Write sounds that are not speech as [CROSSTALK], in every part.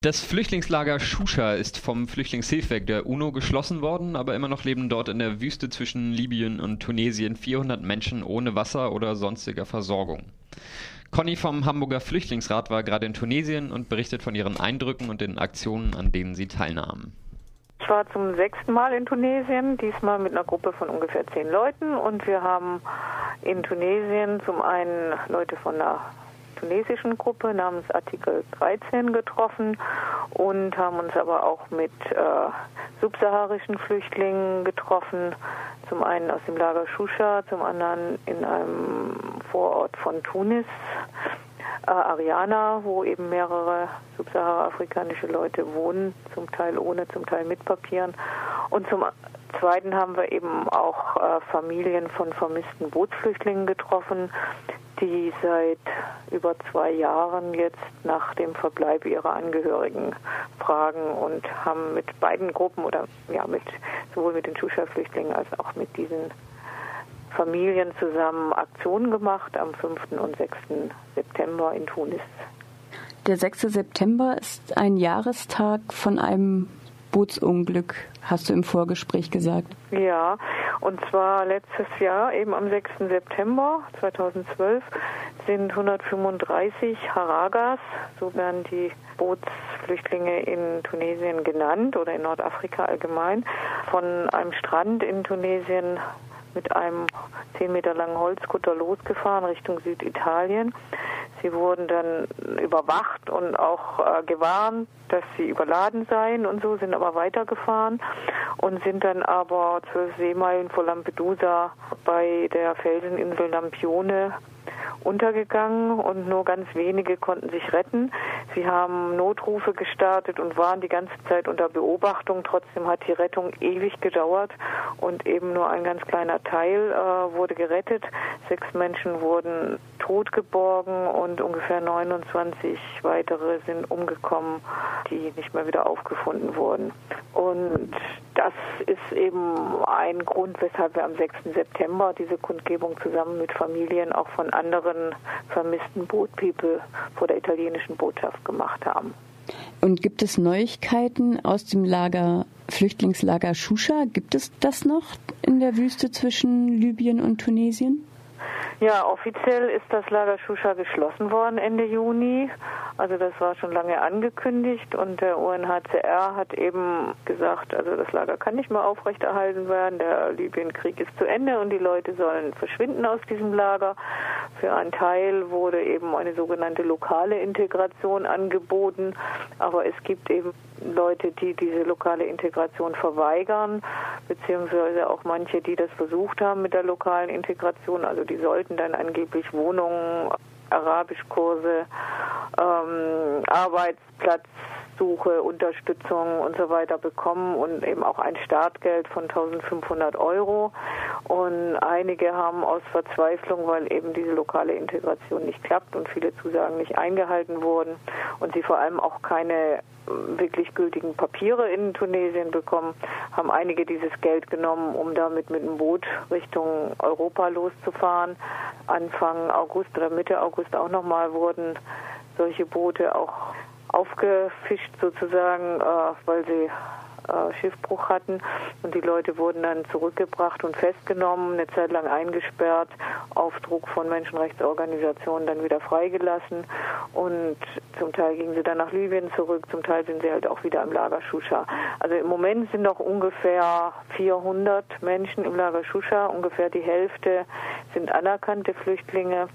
Das Flüchtlingslager Shusha ist vom Flüchtlingshilfswerk der UNO geschlossen worden, aber immer noch leben dort in der Wüste zwischen Libyen und Tunesien 400 Menschen ohne Wasser oder sonstiger Versorgung. Conny vom Hamburger Flüchtlingsrat war gerade in Tunesien und berichtet von ihren Eindrücken und den Aktionen, an denen sie teilnahmen. Ich war zum sechsten Mal in Tunesien, diesmal mit einer Gruppe von ungefähr zehn Leuten und wir haben in Tunesien zum einen Leute von einer tunesischen Gruppe namens Artikel 13 getroffen und haben uns aber auch mit äh, subsaharischen Flüchtlingen getroffen. Zum einen aus dem Lager Shusha, zum anderen in einem Vorort von Tunis, äh, Ariana, wo eben mehrere subsahara-afrikanische Leute wohnen, zum Teil ohne, zum Teil mit Papieren. Und zum Zweiten haben wir eben auch äh, Familien von vermissten Bootsflüchtlingen getroffen, die seit über zwei Jahren jetzt nach dem Verbleib ihrer Angehörigen fragen und haben mit beiden Gruppen oder ja mit sowohl mit den Shusha-Flüchtlingen als auch mit diesen Familien zusammen Aktionen gemacht am 5. und 6. September in Tunis. Der 6. September ist ein Jahrestag von einem Bootsunglück, hast du im Vorgespräch gesagt. Ja, und zwar letztes Jahr, eben am 6. September 2012, sind 135 Haragas, so werden die Bootsflüchtlinge in Tunesien genannt oder in Nordafrika allgemein, von einem Strand in Tunesien mit einem 10 Meter langen Holzkutter losgefahren Richtung Süditalien. Sie wurden dann überwacht und auch äh, gewarnt, dass sie überladen seien und so, sind aber weitergefahren und sind dann aber zwölf Seemeilen vor Lampedusa bei der Felseninsel Lampione untergegangen und nur ganz wenige konnten sich retten. Sie haben Notrufe gestartet und waren die ganze Zeit unter Beobachtung. Trotzdem hat die Rettung ewig gedauert und eben nur ein ganz kleiner Teil äh, wurde gerettet. Sechs Menschen wurden totgeborgen und ungefähr 29 weitere sind umgekommen, die nicht mehr wieder aufgefunden wurden. Und das ist eben ein Grund, weshalb wir am 6. September diese Kundgebung zusammen mit Familien auch von anderen vermissten Boat People vor der italienischen Botschaft gemacht haben. Und gibt es Neuigkeiten aus dem Lager, Flüchtlingslager Shusha? Gibt es das noch in der Wüste zwischen Libyen und Tunesien? Ja, offiziell ist das Lager Shusha geschlossen worden Ende Juni. Also das war schon lange angekündigt und der UNHCR hat eben gesagt, also das Lager kann nicht mehr aufrechterhalten werden, der Libyenkrieg ist zu Ende und die Leute sollen verschwinden aus diesem Lager. Für einen Teil wurde eben eine sogenannte lokale Integration angeboten, aber es gibt eben Leute, die diese lokale Integration verweigern, beziehungsweise auch manche, die das versucht haben mit der lokalen Integration. Also die sollten dann angeblich Wohnungen, Arabischkurse, ähm, Arbeitsplatz Suche, Unterstützung und so weiter bekommen und eben auch ein Startgeld von 1500 Euro. Und einige haben aus Verzweiflung, weil eben diese lokale Integration nicht klappt und viele Zusagen nicht eingehalten wurden und sie vor allem auch keine wirklich gültigen Papiere in Tunesien bekommen, haben einige dieses Geld genommen, um damit mit dem Boot Richtung Europa loszufahren. Anfang August oder Mitte August auch nochmal wurden solche Boote auch aufgefischt sozusagen, äh, weil sie äh, Schiffbruch hatten. Und die Leute wurden dann zurückgebracht und festgenommen, eine Zeit lang eingesperrt, auf Druck von Menschenrechtsorganisationen dann wieder freigelassen. Und zum Teil gingen sie dann nach Libyen zurück, zum Teil sind sie halt auch wieder im Lager Shusha. Also im Moment sind noch ungefähr 400 Menschen im Lager Shusha, ungefähr die Hälfte sind anerkannte Flüchtlinge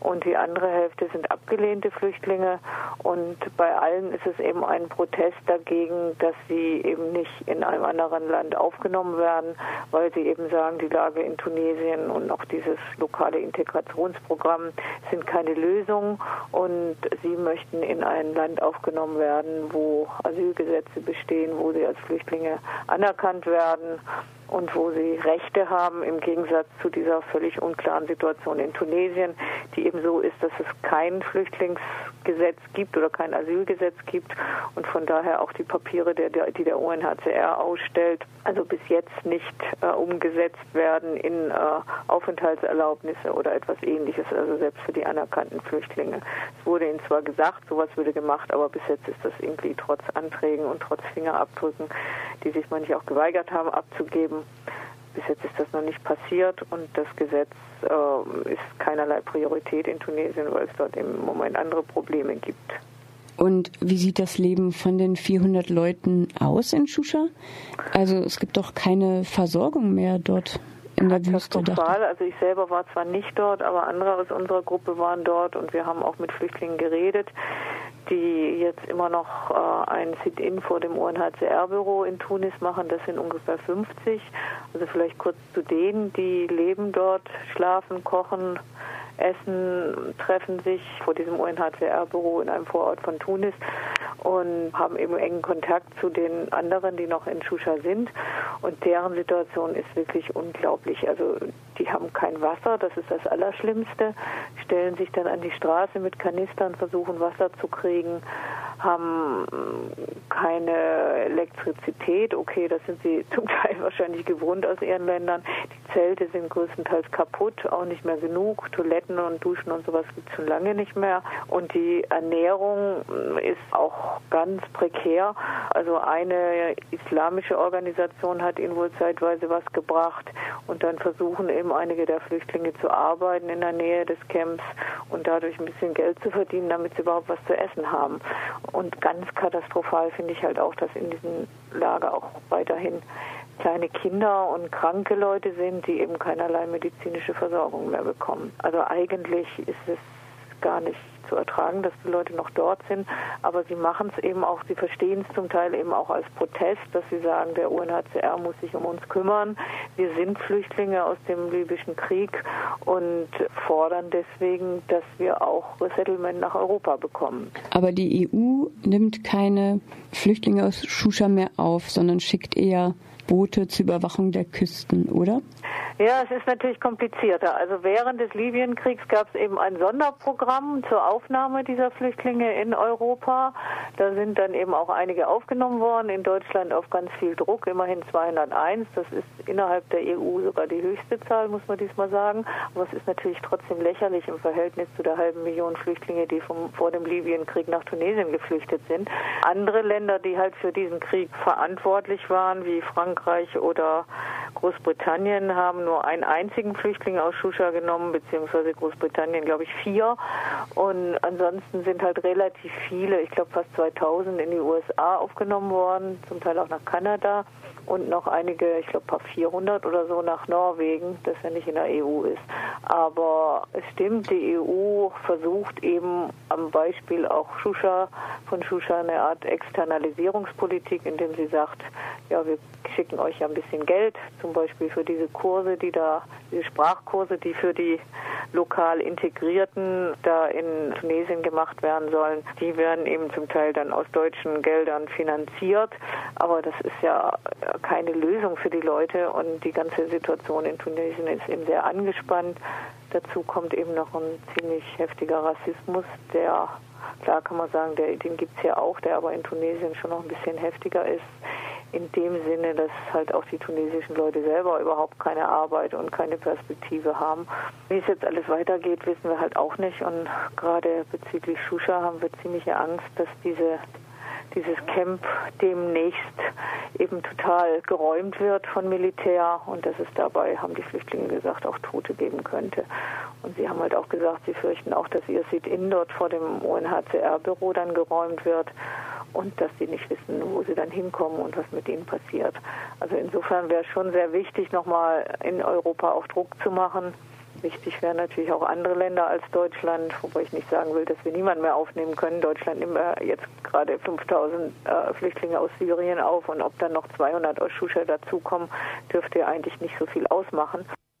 und die andere Hälfte sind abgelehnte Flüchtlinge. Und bei allen ist es eben ein Protest dagegen, dass sie eben nicht in einem anderen Land aufgenommen werden, weil sie eben sagen, die Lage in Tunesien und auch dieses lokale Integrationsprogramm sind keine Lösung und sie möchten in ein Land aufgenommen werden, wo Asylgesetze bestehen, wo sie als Flüchtlinge anerkannt werden und wo sie Rechte haben, im Gegensatz zu dieser völlig unklaren Situation in Tunesien, die eben so ist, dass es kein Flüchtlingsgesetz gibt oder kein Asylgesetz gibt und von daher auch die Papiere, die der UNHCR ausstellt, also bis jetzt nicht äh, umgesetzt werden in äh, Aufenthaltserlaubnisse oder etwas ähnliches, also selbst für die anerkannten Flüchtlinge. Es wurde ihnen zwar gesagt, sowas würde gemacht, aber bis jetzt ist das irgendwie trotz Anträgen und trotz Fingerabdrücken, die sich manche auch geweigert haben abzugeben, bis jetzt ist das noch nicht passiert und das Gesetz äh, ist keinerlei Priorität in Tunesien, weil es dort im Moment andere Probleme gibt. Und wie sieht das Leben von den 400 Leuten aus in Shusha? Also es gibt doch keine Versorgung mehr dort in der Wüste. Also ich selber war zwar nicht dort, aber andere aus unserer Gruppe waren dort und wir haben auch mit Flüchtlingen geredet, die jetzt immer noch äh, ein Sit-in vor dem UNHCR-Büro in Tunis machen. Das sind ungefähr 50. Also vielleicht kurz zu denen, die leben dort, schlafen, kochen, essen, treffen sich vor diesem UNHCR-Büro in einem Vorort von Tunis und haben eben engen Kontakt zu den anderen, die noch in Shusha sind. Und deren Situation ist wirklich unglaublich. Also die haben kein Wasser, das ist das Allerschlimmste, stellen sich dann an die Straße mit Kanistern, versuchen Wasser zu kriegen, haben keine Elektrizität. Okay, das sind sie [LAUGHS] zum Teil wahrscheinlich gewohnt aus ihren Ländern. Die Zelte sind größtenteils kaputt, auch nicht mehr genug. Toiletten und Duschen und sowas gibt es schon lange nicht mehr. Und die Ernährung ist auch ganz prekär. Also eine islamische Organisation hat ihnen wohl zeitweise was gebracht und dann versuchen eben einige der Flüchtlinge zu arbeiten in der Nähe des Camps und dadurch ein bisschen Geld zu verdienen, damit sie überhaupt was zu essen haben. Und ganz katastrophal finde ich halt auch, dass in diesem Lager auch weiterhin kleine Kinder und kranke Leute sind, die eben keinerlei medizinische Versorgung mehr bekommen. Also eigentlich ist es gar nicht zu ertragen, dass die Leute noch dort sind. Aber sie machen es eben auch, sie verstehen es zum Teil eben auch als Protest, dass sie sagen, der UNHCR muss sich um uns kümmern. Wir sind Flüchtlinge aus dem libyschen Krieg und fordern deswegen, dass wir auch Resettlement nach Europa bekommen. Aber die EU nimmt keine Flüchtlinge aus Shusha mehr auf, sondern schickt eher Boote zur Überwachung der Küsten, oder? Ja, es ist natürlich komplizierter. Also während des Libyenkriegs gab es eben ein Sonderprogramm zur Aufnahme dieser Flüchtlinge in Europa. Da sind dann eben auch einige aufgenommen worden, in Deutschland auf ganz viel Druck, immerhin 201. Das ist innerhalb der EU sogar die höchste Zahl, muss man diesmal sagen. Aber es ist natürlich trotzdem lächerlich im Verhältnis zu der halben Million Flüchtlinge, die vom, vor dem Libyenkrieg nach Tunesien geflüchtet sind. Andere Länder, die halt für diesen Krieg verantwortlich waren, wie Frankreich oder Großbritannien, haben nur einen einzigen Flüchtling aus Shusha genommen, beziehungsweise Großbritannien, glaube ich, vier. Und ansonsten sind halt relativ viele, ich glaube fast 2000 in die USA aufgenommen worden, zum Teil auch nach Kanada und noch einige, ich glaube, paar 400 oder so nach Norwegen, das ja nicht in der EU ist. Aber es stimmt, die EU versucht eben am Beispiel auch Shusha, von Shusha eine Art Externalisierungspolitik, indem sie sagt, ja, wir schicken euch ja ein bisschen Geld, zum Beispiel für diese Kurse, die da, diese Sprachkurse, die für die lokal Integrierten da in Tunesien gemacht werden sollen. Die werden eben zum Teil dann aus deutschen Geldern finanziert. Aber das ist ja keine Lösung für die Leute und die ganze Situation in Tunesien ist eben sehr angespannt. Dazu kommt eben noch ein ziemlich heftiger Rassismus, der, klar kann man sagen, der, den gibt es ja auch, der aber in Tunesien schon noch ein bisschen heftiger ist in dem Sinne, dass halt auch die tunesischen Leute selber überhaupt keine Arbeit und keine Perspektive haben. Wie es jetzt alles weitergeht, wissen wir halt auch nicht. Und gerade bezüglich Shusha haben wir ziemliche Angst, dass diese dieses Camp demnächst eben total geräumt wird von Militär und dass es dabei, haben die Flüchtlinge gesagt, auch Tote geben könnte. Und sie haben halt auch gesagt, sie fürchten auch, dass ihr Sit-in dort vor dem UNHCR-Büro dann geräumt wird und dass sie nicht wissen, wo sie dann hinkommen und was mit ihnen passiert. Also insofern wäre es schon sehr wichtig, nochmal in Europa auch Druck zu machen. Wichtig wären natürlich auch andere Länder als Deutschland, wobei ich nicht sagen will, dass wir niemanden mehr aufnehmen können. Deutschland nimmt jetzt gerade 5000 äh, Flüchtlinge aus Syrien auf und ob dann noch 200 aus Shusha dazukommen, dürfte ja eigentlich nicht so viel ausmachen.